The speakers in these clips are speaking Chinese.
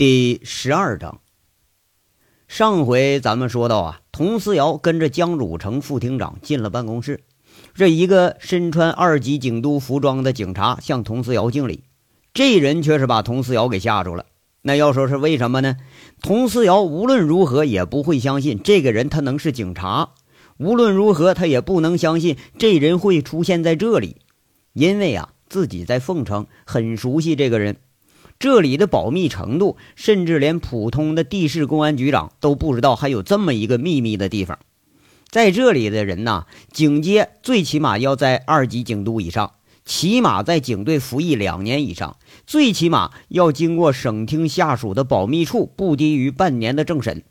第十二章。上回咱们说到啊，佟思瑶跟着江汝成副厅长进了办公室，这一个身穿二级警督服装的警察向佟思瑶敬礼，这人却是把佟思瑶给吓住了。那要说是为什么呢？佟思瑶无论如何也不会相信这个人他能是警察，无论如何他也不能相信这人会出现在这里，因为啊，自己在凤城很熟悉这个人。这里的保密程度，甚至连普通的地市公安局长都不知道还有这么一个秘密的地方。在这里的人呐，警阶最起码要在二级警督以上，起码在警队服役两年以上，最起码要经过省厅下属的保密处不低于半年的政审。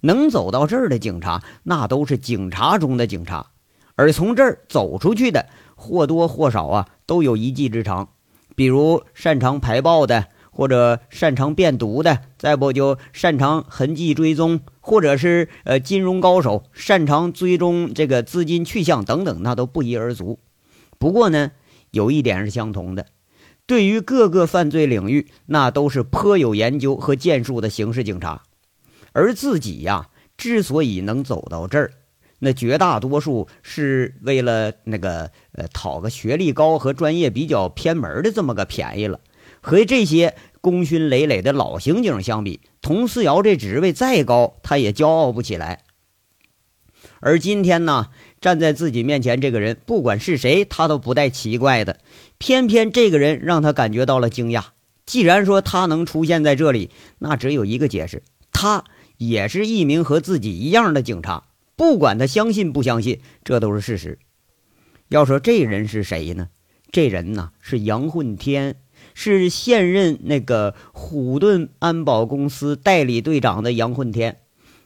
能走到这儿的警察，那都是警察中的警察。而从这儿走出去的，或多或少啊，都有一技之长，比如擅长排爆的。或者擅长变毒的，再不就擅长痕迹追踪，或者是呃金融高手，擅长追踪这个资金去向等等，那都不一而足。不过呢，有一点是相同的，对于各个犯罪领域，那都是颇有研究和建树的刑事警察。而自己呀，之所以能走到这儿，那绝大多数是为了那个呃讨个学历高和专业比较偏门的这么个便宜了，和这些。功勋累累的老刑警相比，佟思瑶这职位再高，他也骄傲不起来。而今天呢，站在自己面前这个人，不管是谁，他都不带奇怪的。偏偏这个人让他感觉到了惊讶。既然说他能出现在这里，那只有一个解释：他也是一名和自己一样的警察。不管他相信不相信，这都是事实。要说这人是谁呢？这人呢是杨混天。是现任那个虎盾安保公司代理队长的杨混天，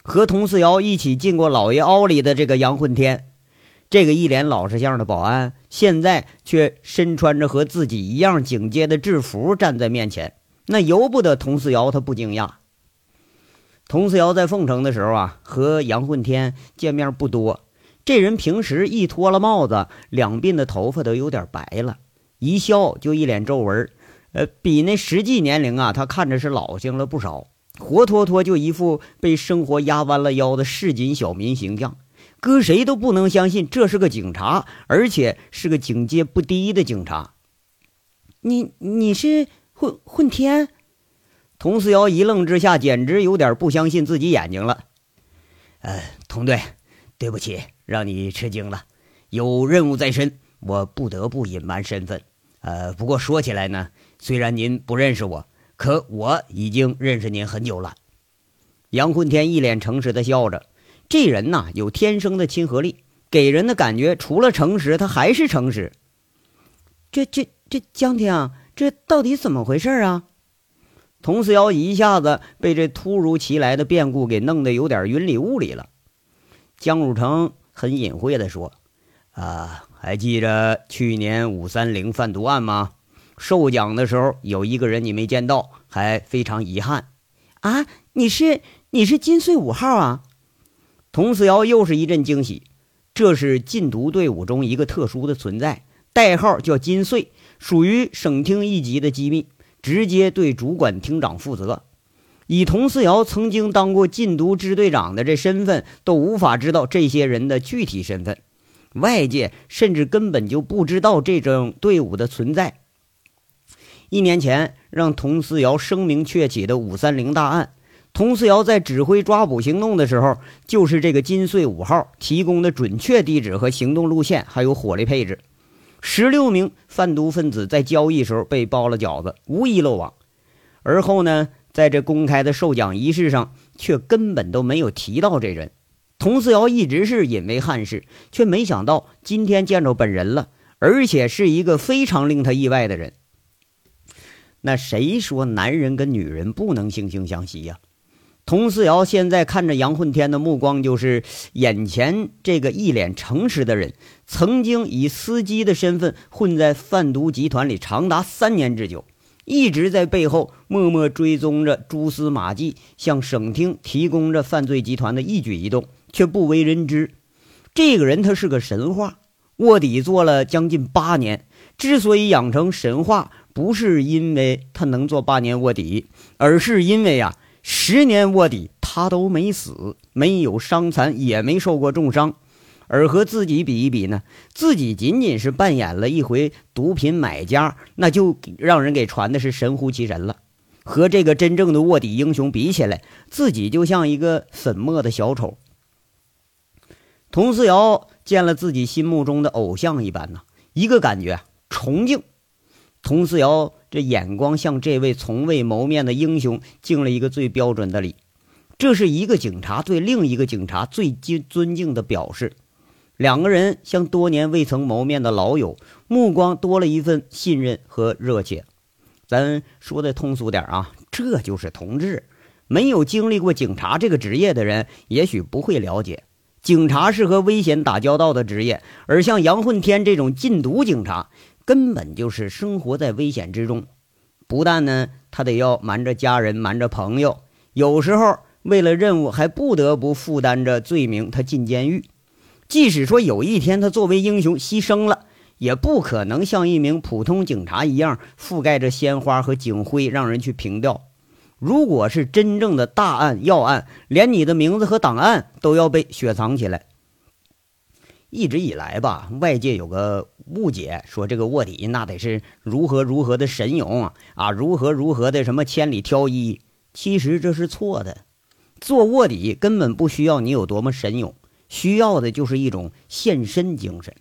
和佟思瑶一起进过老爷凹里的这个杨混天，这个一脸老实相的保安，现在却身穿着和自己一样警戒的制服站在面前，那由不得佟思瑶他不惊讶。佟思瑶在凤城的时候啊，和杨混天见面不多，这人平时一脱了帽子，两鬓的头发都有点白了，一笑就一脸皱纹。呃，比那实际年龄啊，他看着是老性了不少，活脱脱就一副被生活压弯了腰的市井小民形象，搁谁都不能相信这是个警察，而且是个警戒不低的警察。你你是混混天？佟思瑶一愣之下，简直有点不相信自己眼睛了。呃，佟队，对不起，让你吃惊了，有任务在身，我不得不隐瞒身份。呃，不过说起来呢。虽然您不认识我，可我已经认识您很久了。杨混天一脸诚实的笑着，这人呐有天生的亲和力，给人的感觉除了诚实，他还是诚实。这这这江天，这到底怎么回事啊？佟思瑶一下子被这突如其来的变故给弄得有点云里雾里了。江汝成很隐晦的说：“啊，还记着去年五三零贩毒案吗？”授奖的时候有一个人你没见到，还非常遗憾，啊！你是你是金穗五号啊？童思瑶又是一阵惊喜，这是禁毒队伍中一个特殊的存在，代号叫金穗，属于省厅一级的机密，直接对主管厅长负责。以童思瑶曾经当过禁毒支队长的这身份，都无法知道这些人的具体身份，外界甚至根本就不知道这种队伍的存在。一年前，让佟思瑶声名鹊起的五三零大案，佟思瑶在指挥抓捕行动的时候，就是这个金穗五号提供的准确地址和行动路线，还有火力配置。十六名贩毒分子在交易时候被包了饺子，无一漏网。而后呢，在这公开的授奖仪式上，却根本都没有提到这人。佟思瑶一直是隐为汉事，却没想到今天见着本人了，而且是一个非常令他意外的人。那谁说男人跟女人不能惺惺相惜呀？佟思瑶现在看着杨混天的目光，就是眼前这个一脸诚实的人，曾经以司机的身份混在贩毒集团里长达三年之久，一直在背后默默追踪着蛛丝马迹，向省厅提供着犯罪集团的一举一动，却不为人知。这个人他是个神话，卧底做了将近八年，之所以养成神话。不是因为他能做八年卧底，而是因为呀，十年卧底他都没死，没有伤残，也没受过重伤。而和自己比一比呢，自己仅仅是扮演了一回毒品买家，那就让人给传的是神乎其神了。和这个真正的卧底英雄比起来，自己就像一个粉末的小丑。佟思瑶见了自己心目中的偶像一般呢，一个感觉崇敬。佟思瑶这眼光向这位从未谋面的英雄敬了一个最标准的礼，这是一个警察对另一个警察最敬尊敬的表示。两个人像多年未曾谋面的老友，目光多了一份信任和热切。咱说的通俗点啊，这就是同志。没有经历过警察这个职业的人，也许不会了解，警察是和危险打交道的职业，而像杨混天这种禁毒警察。根本就是生活在危险之中，不但呢，他得要瞒着家人，瞒着朋友，有时候为了任务还不得不负担着罪名，他进监狱。即使说有一天他作为英雄牺牲了，也不可能像一名普通警察一样覆盖着鲜花和警徽让人去凭吊。如果是真正的大案要案，连你的名字和档案都要被雪藏起来。一直以来吧，外界有个误解，说这个卧底那得是如何如何的神勇啊，如何如何的什么千里挑一。其实这是错的，做卧底根本不需要你有多么神勇，需要的就是一种献身精神。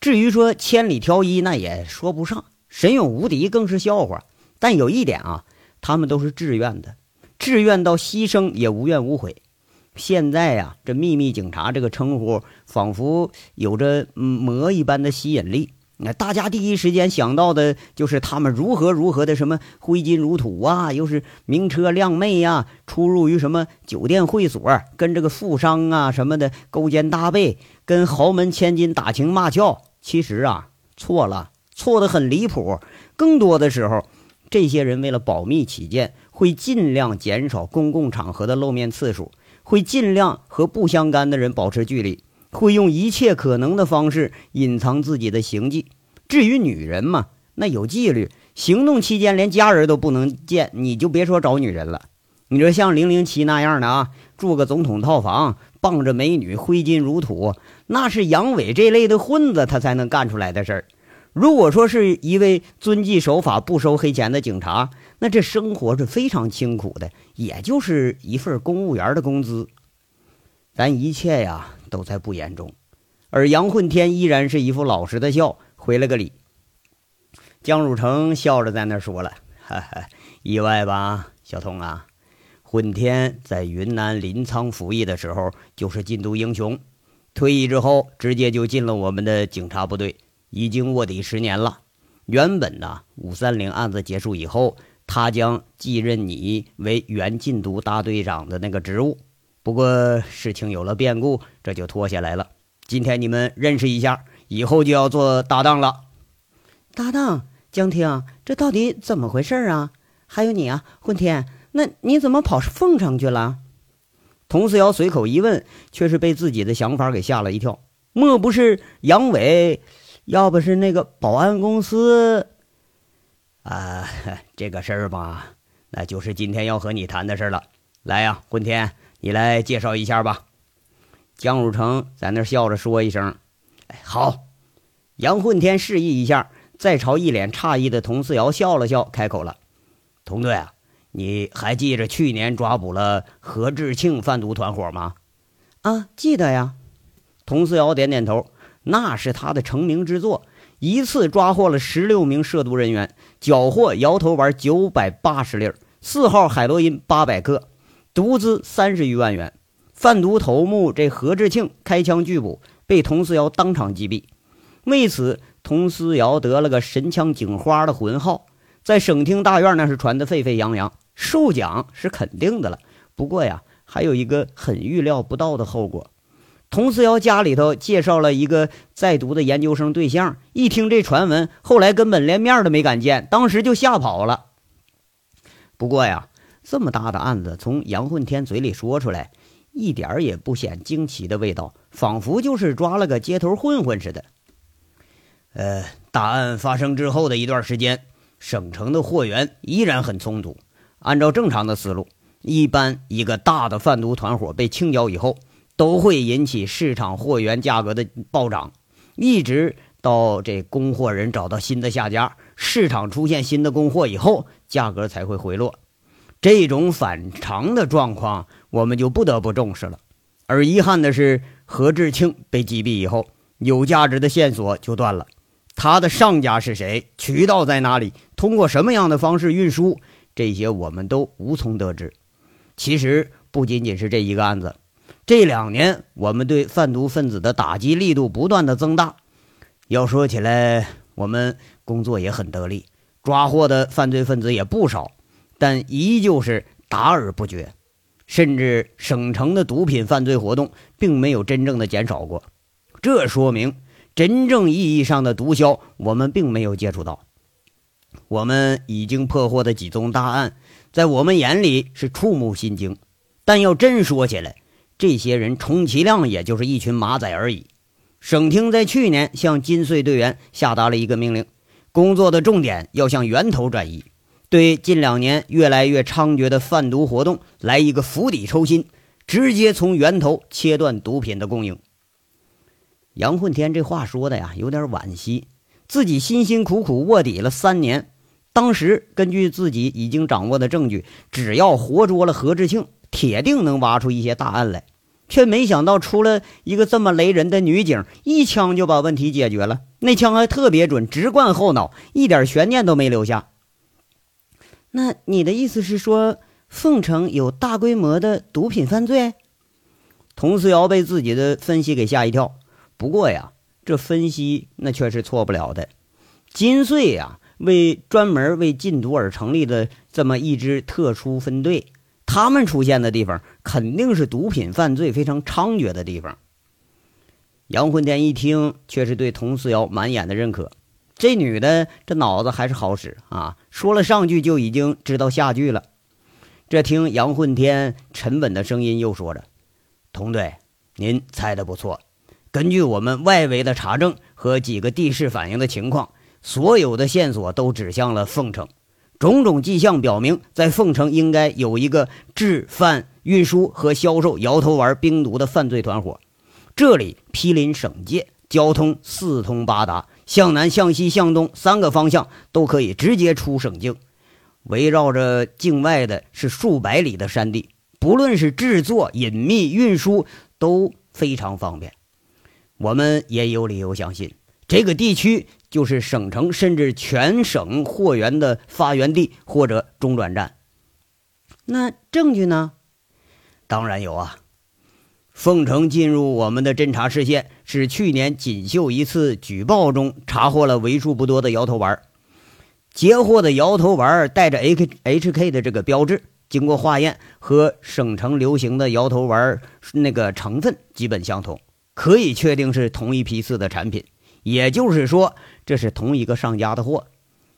至于说千里挑一，那也说不上，神勇无敌更是笑话。但有一点啊，他们都是自愿的，自愿到牺牲也无怨无悔。现在呀，这秘密警察这个称呼仿佛有着魔一般的吸引力。那大家第一时间想到的就是他们如何如何的什么挥金如土啊，又是名车靓妹呀，出入于什么酒店会所，跟这个富商啊什么的勾肩搭背，跟豪门千金打情骂俏。其实啊，错了，错的很离谱。更多的时候，这些人为了保密起见，会尽量减少公共场合的露面次数。会尽量和不相干的人保持距离，会用一切可能的方式隐藏自己的行迹。至于女人嘛，那有纪律，行动期间连家人都不能见，你就别说找女人了。你说像零零七那样的啊，住个总统套房，傍着美女，挥金如土，那是杨伟这类的混子他才能干出来的事儿。如果说是一位遵纪守法、不收黑钱的警察，那这生活是非常清苦的，也就是一份公务员的工资。咱一切呀都在不言中，而杨混天依然是一副老实的笑，回了个礼。江汝成笑着在那说了：“哈哈，意外吧，小童啊？混天在云南临沧服役的时候就是禁毒英雄，退役之后直接就进了我们的警察部队。”已经卧底十年了。原本呢，五三零案子结束以后，他将继任你为原禁毒大队长的那个职务。不过事情有了变故，这就拖下来了。今天你们认识一下，以后就要做搭档了。搭档，江婷，这到底怎么回事啊？还有你啊，混天，那你怎么跑凤城去了？佟思瑶随口一问，却是被自己的想法给吓了一跳。莫不是杨伟？要不是那个保安公司，啊，这个事儿吧，那就是今天要和你谈的事了。来呀，混天，你来介绍一下吧。江汝成在那笑着说一声：“哎，好。”杨混天示意一下，再朝一脸诧异的佟四瑶笑了笑，开口了：“佟队啊，你还记着去年抓捕了何志庆贩毒团伙吗？”“啊，记得呀。”佟四瑶点点头。那是他的成名之作，一次抓获了十六名涉毒人员，缴获摇头丸九百八十粒，四号海洛因八百克，毒资三十余万元。贩毒头目这何志庆开枪拒捕，被佟思瑶当场击毙。为此，佟思瑶得了个“神枪警花”的魂号，在省厅大院那是传得沸沸扬扬。授奖是肯定的了，不过呀，还有一个很预料不到的后果。佟思瑶家里头介绍了一个在读的研究生对象，一听这传闻，后来根本连面都没敢见，当时就吓跑了。不过呀，这么大的案子从杨混天嘴里说出来，一点也不显惊奇的味道，仿佛就是抓了个街头混混似的。呃，大案发生之后的一段时间，省城的货源依然很充足。按照正常的思路，一般一个大的贩毒团伙被清剿以后，都会引起市场货源价格的暴涨，一直到这供货人找到新的下家，市场出现新的供货以后，价格才会回落。这种反常的状况，我们就不得不重视了。而遗憾的是，何志庆被击毙以后，有价值的线索就断了。他的上家是谁？渠道在哪里？通过什么样的方式运输？这些我们都无从得知。其实不仅仅是这一个案子，这两年我们对贩毒分子的打击力度不断的增大。要说起来，我们工作也很得力，抓获的犯罪分子也不少，但依旧是打而不绝。甚至省城的毒品犯罪活动并没有真正的减少过，这说明真正意义上的毒枭我们并没有接触到。我们已经破获的几宗大案，在我们眼里是触目心惊，但要真说起来，这些人充其量也就是一群马仔而已。省厅在去年向金穗队员下达了一个命令，工作的重点要向源头转移。对近两年越来越猖獗的贩毒活动来一个釜底抽薪，直接从源头切断毒品的供应。杨混天这话说的呀，有点惋惜。自己辛辛苦苦卧底了三年，当时根据自己已经掌握的证据，只要活捉了何志庆，铁定能挖出一些大案来。却没想到出了一个这么雷人的女警，一枪就把问题解决了。那枪还特别准，直贯后脑，一点悬念都没留下。那你的意思是说，凤城有大规模的毒品犯罪？佟思瑶被自己的分析给吓一跳。不过呀，这分析那却是错不了的。金穗呀，为专门为禁毒而成立的这么一支特殊分队，他们出现的地方肯定是毒品犯罪非常猖獗的地方。杨混天一听，却是对佟思瑶满眼的认可。这女的这脑子还是好使啊！说了上句就已经知道下句了。这听杨混天沉稳的声音又说着：“童队，您猜的不错。根据我们外围的查证和几个地市反映的情况，所有的线索都指向了凤城。种种迹象表明，在凤城应该有一个制贩、运输和销售摇头丸冰毒的犯罪团伙。这里毗邻省界，交通四通八达。”向南、向西、向东三个方向都可以直接出省境，围绕着境外的是数百里的山地，不论是制作、隐秘、运输都非常方便。我们也有理由相信，这个地区就是省城甚至全省货源的发源地或者中转站。那证据呢？当然有啊。凤城进入我们的侦查视线，是去年锦绣一次举报中查获了为数不多的摇头丸。截获的摇头丸带着 H H K 的这个标志，经过化验和省城流行的摇头丸那个成分基本相同，可以确定是同一批次的产品。也就是说，这是同一个上家的货。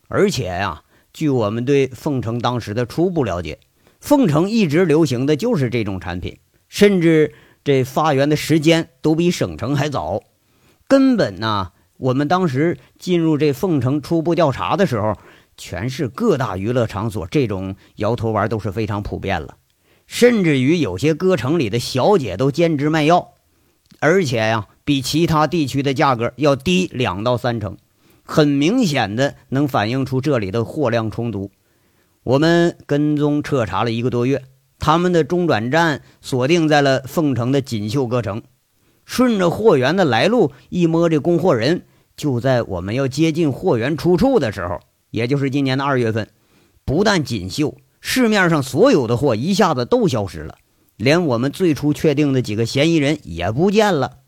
而且呀，据我们对凤城当时的初步了解，凤城一直流行的就是这种产品，甚至。这发源的时间都比省城还早，根本呢，我们当时进入这凤城初步调查的时候，全市各大娱乐场所这种摇头丸都是非常普遍了，甚至于有些歌城里的小姐都兼职卖药，而且呀，比其他地区的价格要低两到三成，很明显的能反映出这里的货量充足。我们跟踪彻查了一个多月。他们的中转站锁定在了凤城的锦绣歌城，顺着货源的来路一摸，这供货人就在我们要接近货源出处的时候，也就是今年的二月份。不但锦绣，市面上所有的货一下子都消失了，连我们最初确定的几个嫌疑人也不见了。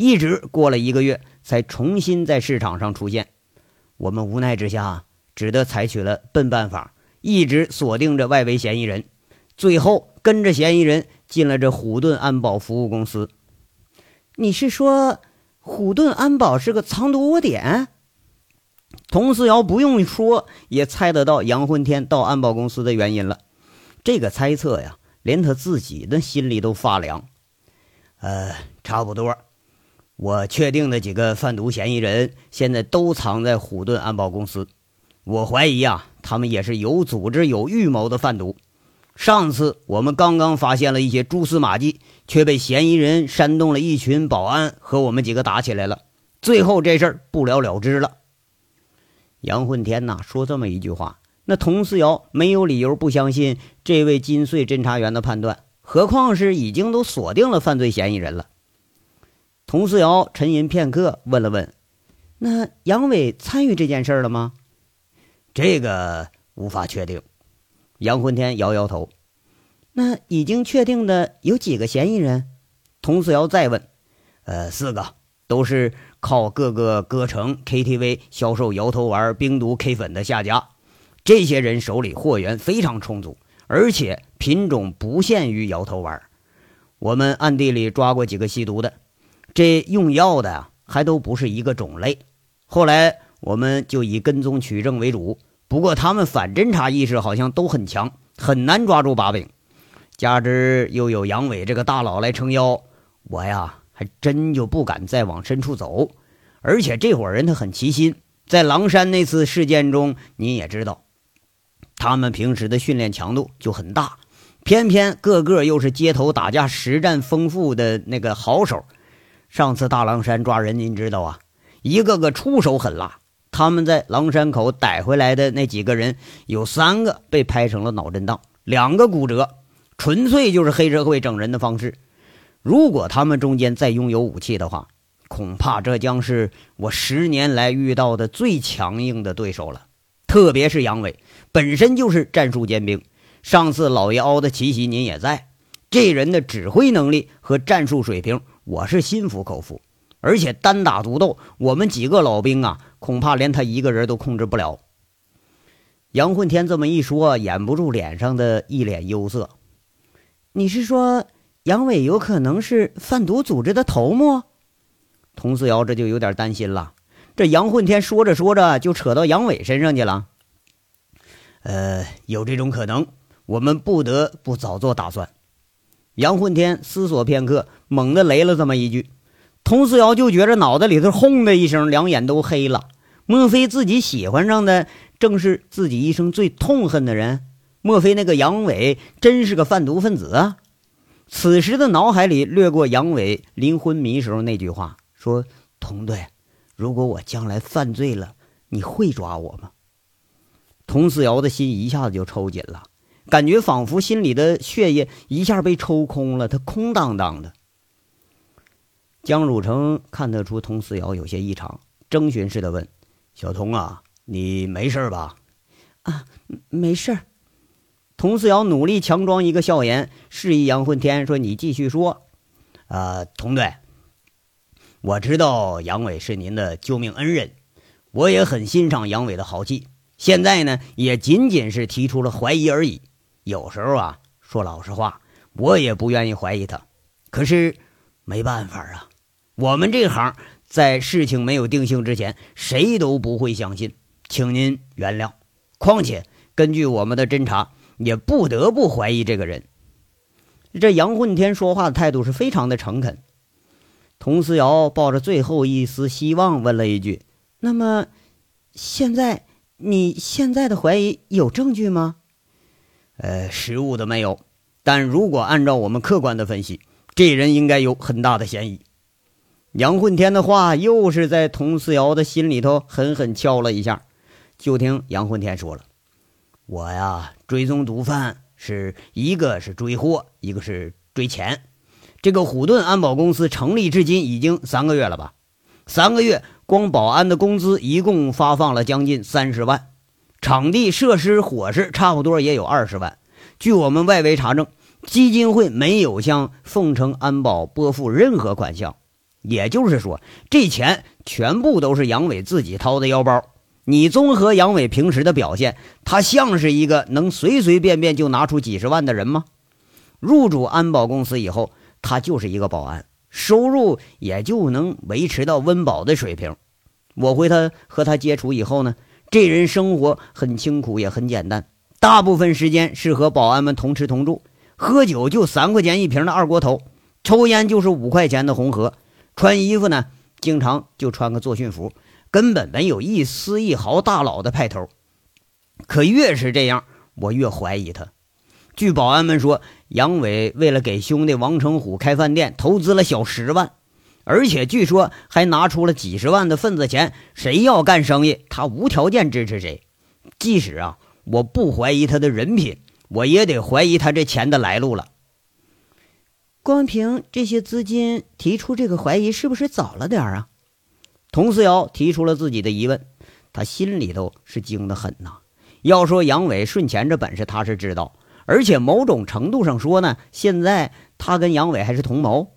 一直过了一个月，才重新在市场上出现。我们无奈之下，只得采取了笨办法，一直锁定着外围嫌疑人。最后跟着嫌疑人进了这虎盾安保服务公司。你是说虎盾安保是个藏毒窝点？佟思瑶不用说也猜得到杨混天到安保公司的原因了。这个猜测呀，连他自己的心里都发凉。呃，差不多。我确定的几个贩毒嫌疑人现在都藏在虎盾安保公司。我怀疑啊，他们也是有组织、有预谋的贩毒。上次我们刚刚发现了一些蛛丝马迹，却被嫌疑人煽动了一群保安和我们几个打起来了，最后这事儿不了了之了。杨混天呐，说这么一句话，那佟思瑶没有理由不相信这位金穗侦查员的判断，何况是已经都锁定了犯罪嫌疑人了。佟思瑶沉吟片刻，问了问：“那杨伟参与这件事了吗？”这个无法确定。杨混天摇摇头，那已经确定的有几个嫌疑人？佟思瑶再问，呃，四个，都是靠各个歌城、KTV 销售摇头丸、冰毒、K 粉的下家。这些人手里货源非常充足，而且品种不限于摇头丸。我们暗地里抓过几个吸毒的，这用药的还都不是一个种类。后来我们就以跟踪取证为主。不过他们反侦查意识好像都很强，很难抓住把柄。加之又有杨伟这个大佬来撑腰，我呀还真就不敢再往深处走。而且这伙人他很齐心，在狼山那次事件中，你也知道，他们平时的训练强度就很大，偏偏个个又是街头打架实战丰富的那个好手。上次大狼山抓人，您知道啊，一个个出手狠辣。他们在狼山口逮回来的那几个人，有三个被拍成了脑震荡，两个骨折，纯粹就是黑社会整人的方式。如果他们中间再拥有武器的话，恐怕这将是我十年来遇到的最强硬的对手了。特别是杨伟，本身就是战术尖兵。上次老爷凹的奇袭，您也在，这人的指挥能力和战术水平，我是心服口服。而且单打独斗，我们几个老兵啊。恐怕连他一个人都控制不了。杨混天这么一说，掩不住脸上的一脸忧色。你是说杨伟有可能是贩毒组织的头目？佟思瑶这就有点担心了。这杨混天说着说着就扯到杨伟身上去了。呃，有这种可能，我们不得不早做打算。杨混天思索片刻，猛地雷了这么一句。佟思瑶就觉着脑袋里头轰的一声，两眼都黑了。莫非自己喜欢上的正是自己一生最痛恨的人？莫非那个杨伟真是个贩毒分子啊？此时的脑海里掠过杨伟临昏迷时候那句话：“说佟队，如果我将来犯罪了，你会抓我吗？”佟思瑶的心一下子就抽紧了，感觉仿佛心里的血液一下被抽空了，他空荡荡的。江汝成看得出佟思瑶有些异常，征询似的问：“小童啊，你没事吧？”“啊，没事。”佟思瑶努力强装一个笑颜，示意杨混天说：“你继续说。”“啊，童队，我知道杨伟是您的救命恩人，我也很欣赏杨伟的豪气。现在呢，也仅仅是提出了怀疑而已。有时候啊，说老实话，我也不愿意怀疑他，可是没办法啊。”我们这行在事情没有定性之前，谁都不会相信，请您原谅。况且根据我们的侦查，也不得不怀疑这个人。这杨混天说话的态度是非常的诚恳。佟思瑶抱着最后一丝希望问了一句：“那么，现在你现在的怀疑有证据吗？”“呃，实物的没有，但如果按照我们客观的分析，这人应该有很大的嫌疑。”杨混天的话又是在佟思瑶的心里头狠狠敲了一下。就听杨混天说了：“我呀，追踪毒贩是一个是追货，一个是追钱。这个虎盾安保公司成立至今已经三个月了吧？三个月光保安的工资一共发放了将近三十万，场地设施伙食差不多也有二十万。据我们外围查证，基金会没有向凤城安保拨付任何款项。”也就是说，这钱全部都是杨伟自己掏的腰包。你综合杨伟平时的表现，他像是一个能随随便便就拿出几十万的人吗？入主安保公司以后，他就是一个保安，收入也就能维持到温饱的水平。我回他和他接触以后呢，这人生活很清苦，也很简单，大部分时间是和保安们同吃同住，喝酒就三块钱一瓶的二锅头，抽烟就是五块钱的红河。穿衣服呢，经常就穿个作训服，根本没有一丝一毫大佬的派头。可越是这样，我越怀疑他。据保安们说，杨伟为了给兄弟王成虎开饭店，投资了小十万，而且据说还拿出了几十万的份子钱。谁要干生意，他无条件支持谁。即使啊，我不怀疑他的人品，我也得怀疑他这钱的来路了。光凭这些资金提出这个怀疑，是不是早了点啊？佟思瑶提出了自己的疑问，他心里头是惊得很呐。要说杨伟顺钱这本事，他是知道，而且某种程度上说呢，现在他跟杨伟还是同谋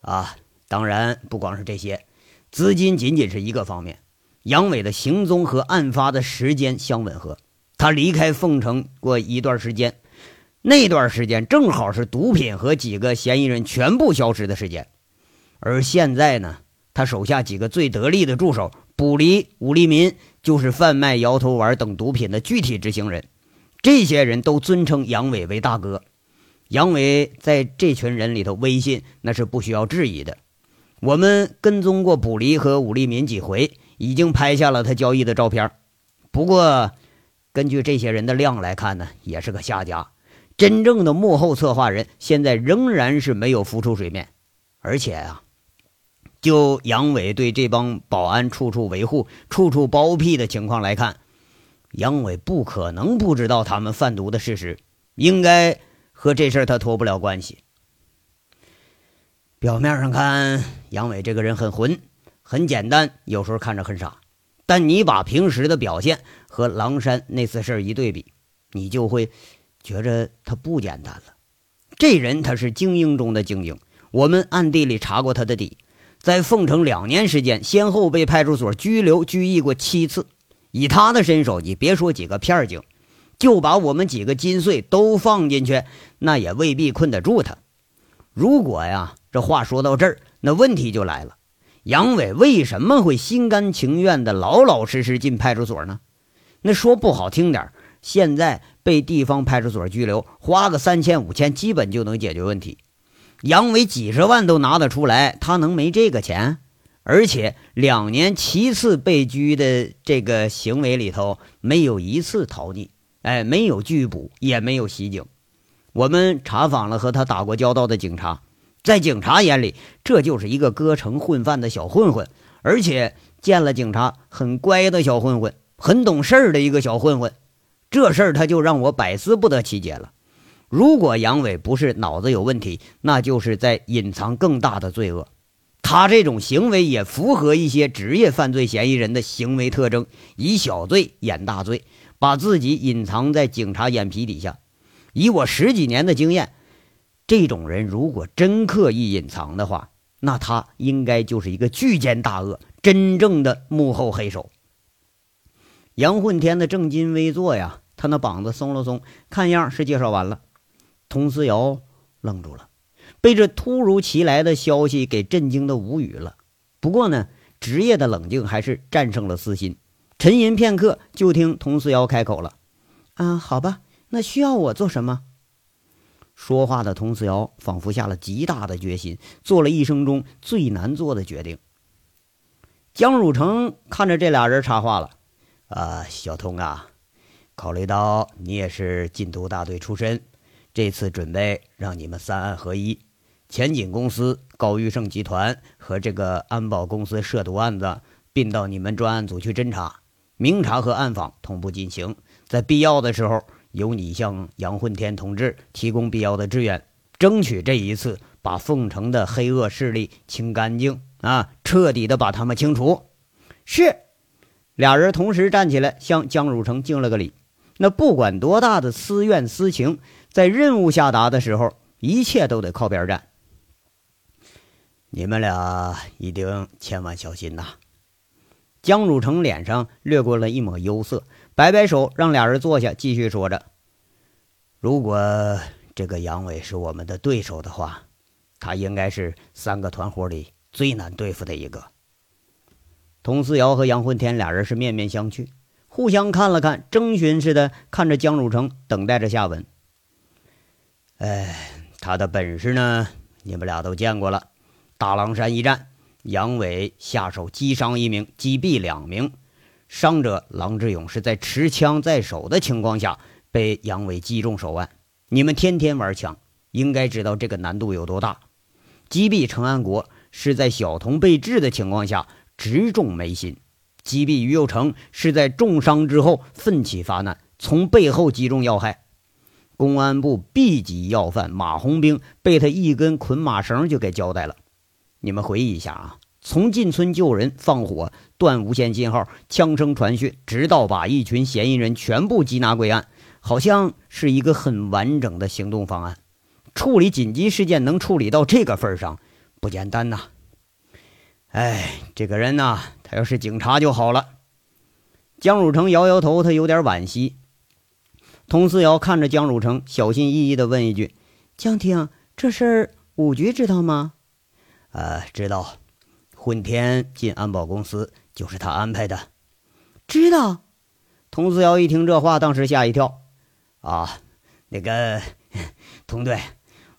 啊。当然，不光是这些，资金仅仅是一个方面。杨伟的行踪和案发的时间相吻合，他离开凤城过一段时间。那段时间正好是毒品和几个嫌疑人全部消失的时间，而现在呢，他手下几个最得力的助手卜离、武立民，就是贩卖摇头丸等毒品的具体执行人。这些人都尊称杨伟为大哥，杨伟在这群人里头威信那是不需要质疑的。我们跟踪过卜离和武立民几回，已经拍下了他交易的照片。不过，根据这些人的量来看呢，也是个下家。真正的幕后策划人现在仍然是没有浮出水面，而且啊，就杨伟对这帮保安处处维护、处处包庇的情况来看，杨伟不可能不知道他们贩毒的事实，应该和这事儿他脱不了关系。表面上看，杨伟这个人很混、很简单，有时候看着很傻，但你把平时的表现和狼山那次事儿一对比，你就会。觉着他不简单了，这人他是精英中的精英。我们暗地里查过他的底，在凤城两年时间，先后被派出所拘留、拘役过七次。以他的身手，你别说几个片警，就把我们几个金穗都放进去，那也未必困得住他。如果呀，这话说到这儿，那问题就来了：杨伟为什么会心甘情愿的老老实实进派出所呢？那说不好听点现在。被地方派出所拘留，花个三千五千，基本就能解决问题。杨伟几十万都拿得出来，他能没这个钱？而且两年七次被拘的这个行为里头，没有一次逃匿，哎，没有拒捕，也没有袭警。我们查访了和他打过交道的警察，在警察眼里，这就是一个歌城混饭的小混混，而且见了警察很乖的小混混，很懂事儿的一个小混混。这事儿他就让我百思不得其解了。如果杨伟不是脑子有问题，那就是在隐藏更大的罪恶。他这种行为也符合一些职业犯罪嫌疑人的行为特征：以小罪掩大罪，把自己隐藏在警察眼皮底下。以我十几年的经验，这种人如果真刻意隐藏的话，那他应该就是一个巨奸大恶、真正的幕后黑手。杨混天的正襟危坐呀，他那膀子松了松，看样是介绍完了。佟思瑶愣住了，被这突如其来的消息给震惊的无语了。不过呢，职业的冷静还是战胜了私心。沉吟片刻，就听佟思瑶开口了：“啊，好吧，那需要我做什么？”说话的佟思瑶仿佛下了极大的决心，做了一生中最难做的决定。江汝成看着这俩人插话了。啊，小童啊，考虑到你也是禁毒大队出身，这次准备让你们三案合一，前景公司、高玉胜集团和这个安保公司涉毒案子并到你们专案组去侦查、明查和暗访同步进行，在必要的时候，由你向杨混天同志提供必要的支援，争取这一次把凤城的黑恶势力清干净啊，彻底的把他们清除。是。俩人同时站起来，向江汝成敬了个礼。那不管多大的私怨私情，在任务下达的时候，一切都得靠边站。你们俩一定千万小心呐！江汝成脸上掠过了一抹忧色，摆摆手，让俩人坐下，继续说着：“如果这个杨伟是我们的对手的话，他应该是三个团伙里最难对付的一个。”佟思瑶和杨混天俩人是面面相觑，互相看了看，征询似的看着江汝成，等待着下文。哎，他的本事呢？你们俩都见过了。大狼山一战，杨伟下手击伤一名，击毙两名，伤者郎志勇是在持枪在手的情况下被杨伟击中手腕。你们天天玩枪，应该知道这个难度有多大。击毙程安国是在小童被治的情况下直中眉心，击毙于右成是在重伤之后奋起发难，从背后击中要害。公安部 B 级要犯马红兵被他一根捆马绳就给交代了。你们回忆一下啊，从进村救人、放火、断无线信号、枪声传讯，直到把一群嫌疑人全部缉拿归案。好像是一个很完整的行动方案，处理紧急事件能处理到这个份上，不简单呐！哎，这个人呐，他要是警察就好了。江汝成摇摇头，他有点惋惜。佟思瑶看着江汝成，小心翼翼地问一句：“江婷，这事儿五局知道吗？”“呃，知道。混天进安保公司就是他安排的。”“知道。”童思瑶一听这话，当时吓一跳。啊，那个童队，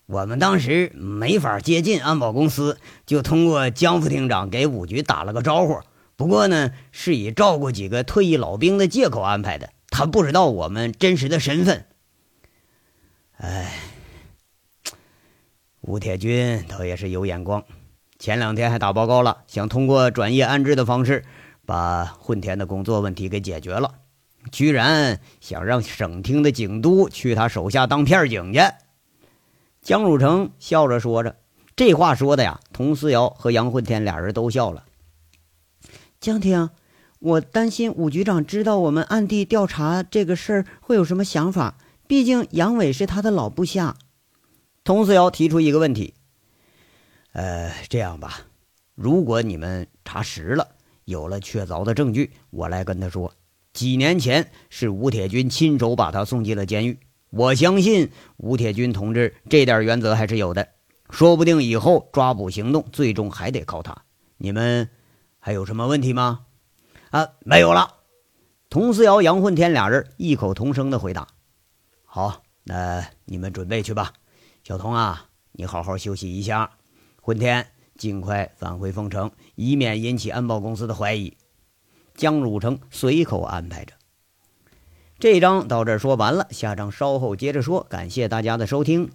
我们当时没法接近安保公司，就通过江副厅长给五局打了个招呼。不过呢，是以照顾几个退役老兵的借口安排的，他不知道我们真实的身份。哎，吴铁军倒也是有眼光，前两天还打报告了，想通过转业安置的方式，把混田的工作问题给解决了。居然想让省厅的警督去他手下当片警去，江汝成笑着说着，这话说的呀，佟思瑶和杨混天俩人都笑了。江婷，我担心武局长知道我们暗地调查这个事儿会有什么想法，毕竟杨伟是他的老部下。佟思瑶提出一个问题：呃，这样吧，如果你们查实了，有了确凿的证据，我来跟他说。几年前是吴铁军亲手把他送进了监狱。我相信吴铁军同志这点原则还是有的，说不定以后抓捕行动最终还得靠他。你们还有什么问题吗？啊，没有了。佟思瑶、杨混天俩人异口同声的回答：“好，那你们准备去吧。小童啊，你好好休息一下。混天，尽快返回凤城，以免引起安保公司的怀疑。”江汝成随口安排着，这章到这儿说完了，下章稍后接着说。感谢大家的收听。